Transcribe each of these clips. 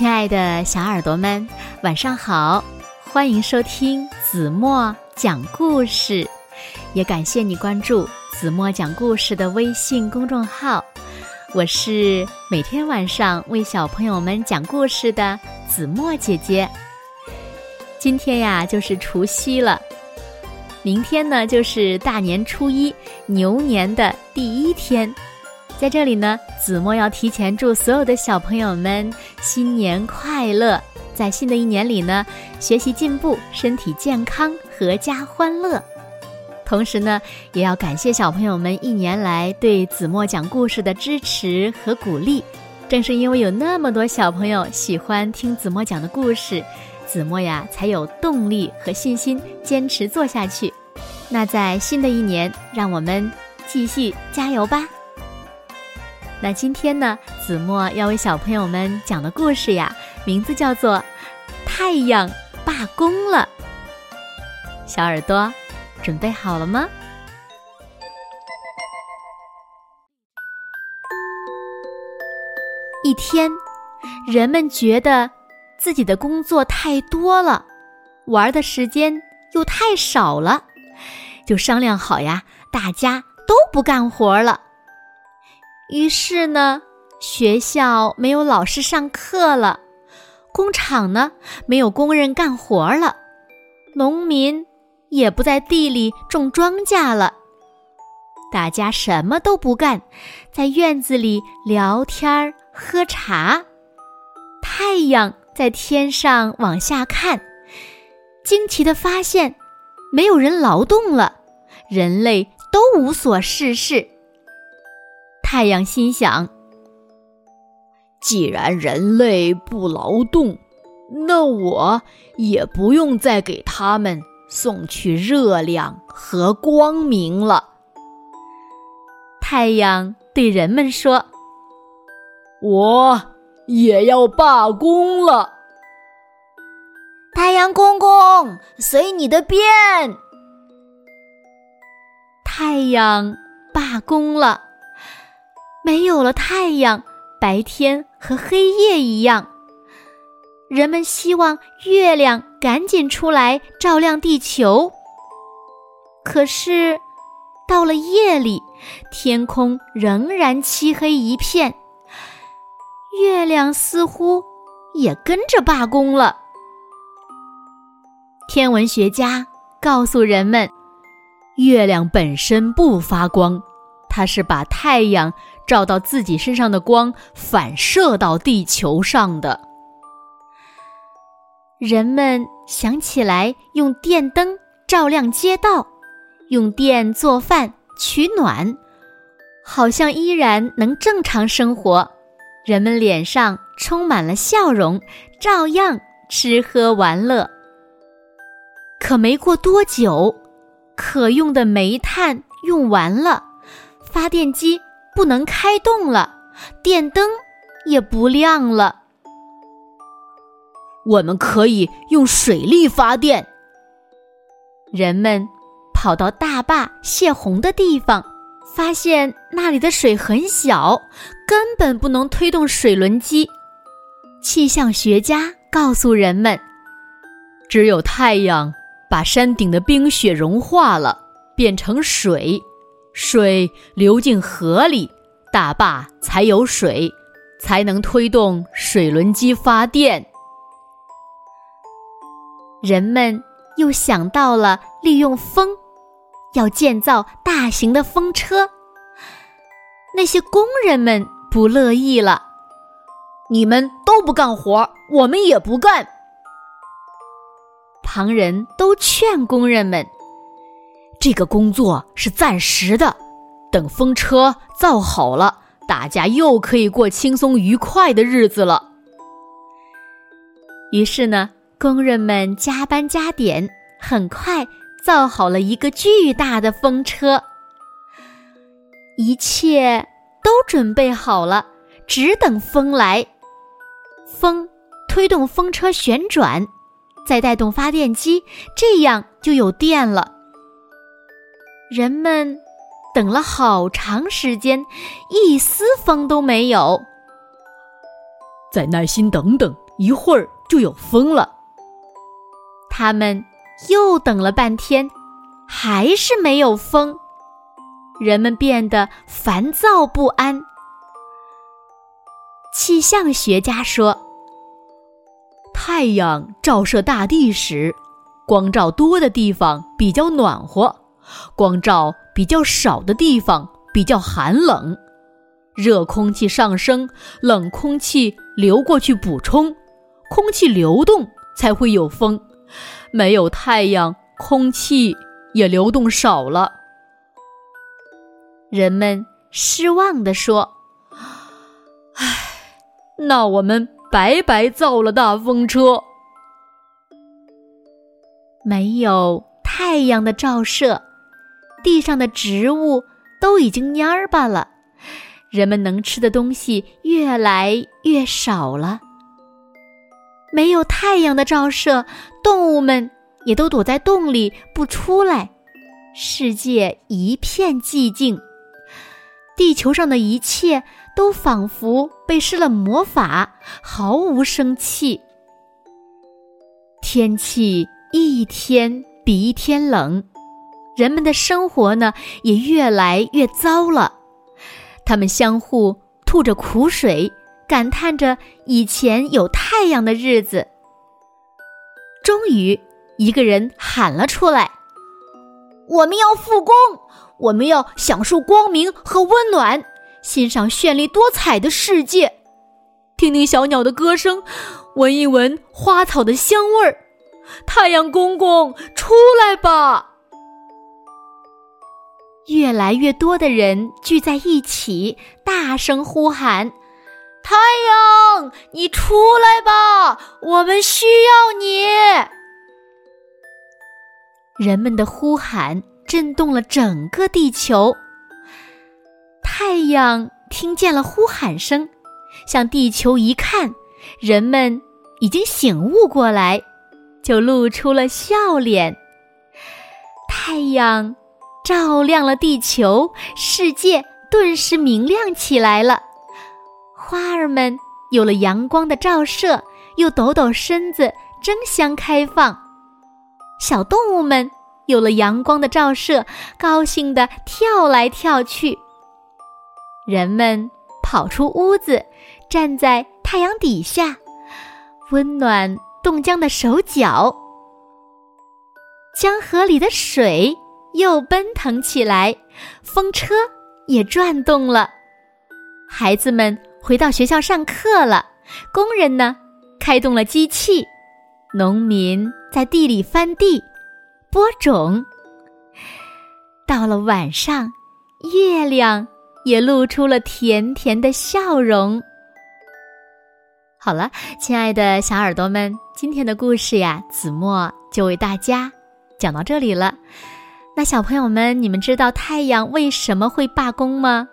亲爱的小耳朵们，晚上好！欢迎收听子墨讲故事，也感谢你关注子墨讲故事的微信公众号。我是每天晚上为小朋友们讲故事的子墨姐姐。今天呀，就是除夕了，明天呢就是大年初一，牛年的第一天。在这里呢，子墨要提前祝所有的小朋友们新年快乐，在新的一年里呢，学习进步，身体健康，阖家欢乐。同时呢，也要感谢小朋友们一年来对子墨讲故事的支持和鼓励。正是因为有那么多小朋友喜欢听子墨讲的故事，子墨呀才有动力和信心坚持做下去。那在新的一年，让我们继续加油吧！那今天呢，子墨要为小朋友们讲的故事呀，名字叫做《太阳罢工了》。小耳朵，准备好了吗？一天，人们觉得自己的工作太多了，玩的时间又太少了，就商量好呀，大家都不干活了。于是呢，学校没有老师上课了，工厂呢没有工人干活了，农民也不在地里种庄稼了，大家什么都不干，在院子里聊天喝茶。太阳在天上往下看，惊奇的发现，没有人劳动了，人类都无所事事。太阳心想：“既然人类不劳动，那我也不用再给他们送去热量和光明了。”太阳对人们说：“我也要罢工了。”太阳公公，随你的便。太阳罢工了。没有了太阳，白天和黑夜一样。人们希望月亮赶紧出来照亮地球。可是，到了夜里，天空仍然漆黑一片，月亮似乎也跟着罢工了。天文学家告诉人们，月亮本身不发光，它是把太阳。照到自己身上的光反射到地球上的，人们想起来用电灯照亮街道，用电做饭取暖，好像依然能正常生活。人们脸上充满了笑容，照样吃喝玩乐。可没过多久，可用的煤炭用完了，发电机。不能开动了，电灯也不亮了。我们可以用水力发电。人们跑到大坝泄洪的地方，发现那里的水很小，根本不能推动水轮机。气象学家告诉人们，只有太阳把山顶的冰雪融化了，变成水。水流进河里，大坝才有水，才能推动水轮机发电。人们又想到了利用风，要建造大型的风车。那些工人们不乐意了：“你们都不干活，我们也不干。”旁人都劝工人们。这个工作是暂时的，等风车造好了，大家又可以过轻松愉快的日子了。于是呢，工人们加班加点，很快造好了一个巨大的风车。一切都准备好了，只等风来。风推动风车旋转，再带动发电机，这样就有电了。人们等了好长时间，一丝风都没有。再耐心等等，一会儿就有风了。他们又等了半天，还是没有风，人们变得烦躁不安。气象学家说：“太阳照射大地时，光照多的地方比较暖和，光照比较少的地方比较寒冷。热空气上升，冷空气流过去补充，空气流动才会有风。没有太阳，空气也流动少了。”人们失望地说：“唉。”那我们白白造了大风车。没有太阳的照射，地上的植物都已经蔫儿巴了，人们能吃的东西越来越少了。没有太阳的照射，动物们也都躲在洞里不出来，世界一片寂静，地球上的一切。都仿佛被施了魔法，毫无生气。天气一天比一天冷，人们的生活呢也越来越糟了。他们相互吐着苦水，感叹着以前有太阳的日子。终于，一个人喊了出来：“我们要复工，我们要享受光明和温暖。”欣赏绚丽多彩的世界，听听小鸟的歌声，闻一闻花草的香味儿。太阳公公，出来吧！越来越多的人聚在一起，大声呼喊：“太阳，你出来吧！我们需要你！”人们的呼喊震动了整个地球。太阳听见了呼喊声，向地球一看，人们已经醒悟过来，就露出了笑脸。太阳照亮了地球，世界顿时明亮起来了。花儿们有了阳光的照射，又抖抖身子争相开放；小动物们有了阳光的照射，高兴地跳来跳去。人们跑出屋子，站在太阳底下，温暖冻僵的手脚。江河里的水又奔腾起来，风车也转动了。孩子们回到学校上课了，工人呢开动了机器，农民在地里翻地、播种。到了晚上，月亮。也露出了甜甜的笑容。好了，亲爱的小耳朵们，今天的故事呀，子墨就为大家讲到这里了。那小朋友们，你们知道太阳为什么会罢工吗？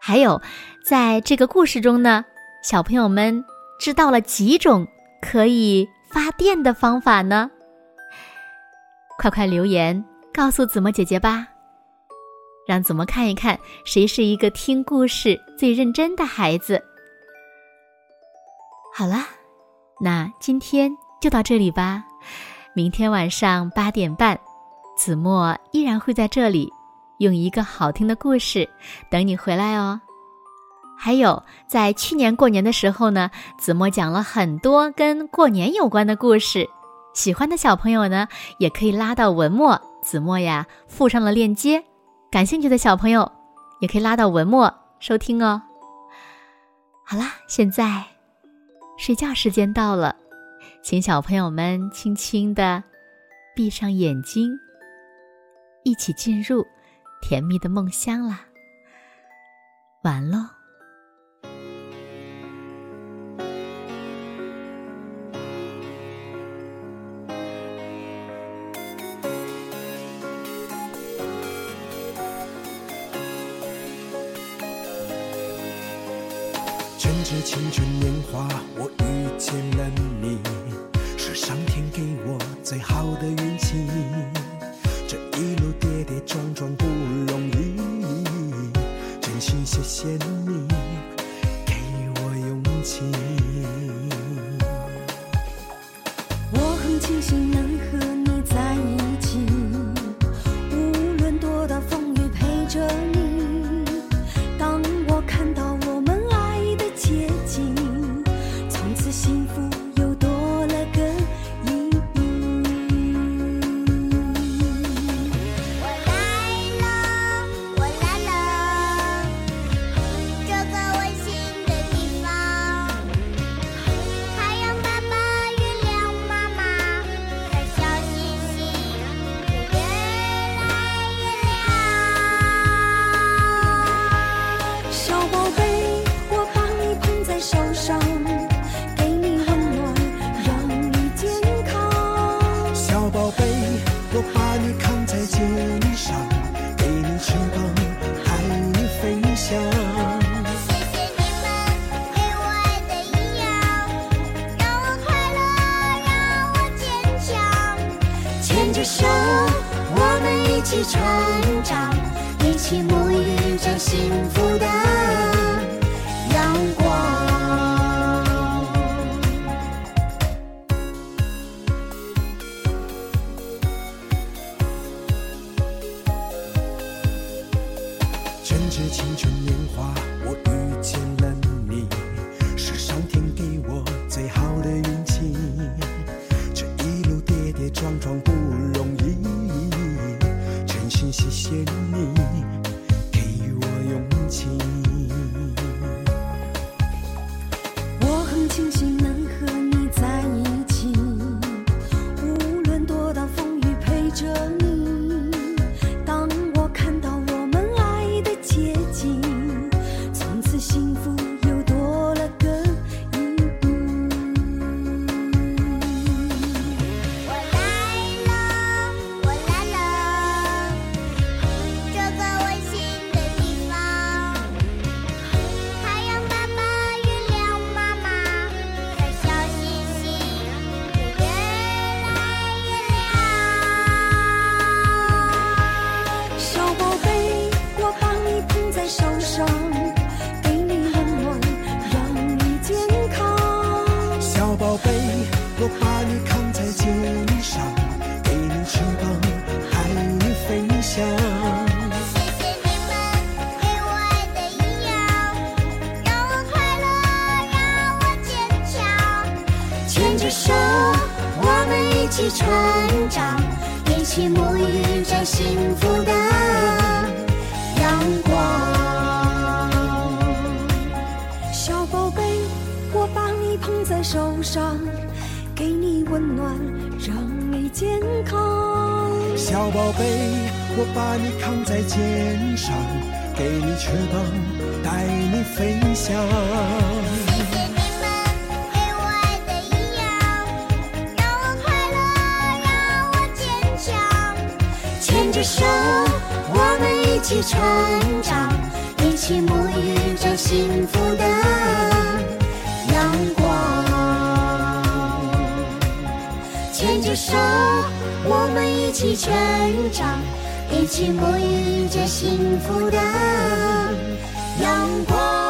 还有，在这个故事中呢，小朋友们知道了几种可以发电的方法呢？快快留言告诉子墨姐姐吧。让子墨看一看，谁是一个听故事最认真的孩子。好啦，那今天就到这里吧。明天晚上八点半，子墨依然会在这里，用一个好听的故事等你回来哦。还有，在去年过年的时候呢，子墨讲了很多跟过年有关的故事，喜欢的小朋友呢，也可以拉到文末，子墨呀附上了链接。感兴趣的小朋友，也可以拉到文末收听哦。好啦，现在睡觉时间到了，请小朋友们轻轻的闭上眼睛，一起进入甜蜜的梦乡啦。完喽。这青春年华，我遇见了你，是上天给我最好的运气。这一路跌跌撞撞不容易，真心谢谢你给我勇气。起成长，一起沐浴着幸福的阳光。趁着青春年华，我遇见了。一起成长一起沐浴着幸福的阳光小宝贝我把你捧在手上给你温暖让你健康。小宝贝我把你扛在肩上给你翅膀带你飞翔。着手我们一起成长一起沐浴着幸福的阳光牵着手我们一起成长一起沐浴着幸福的阳光。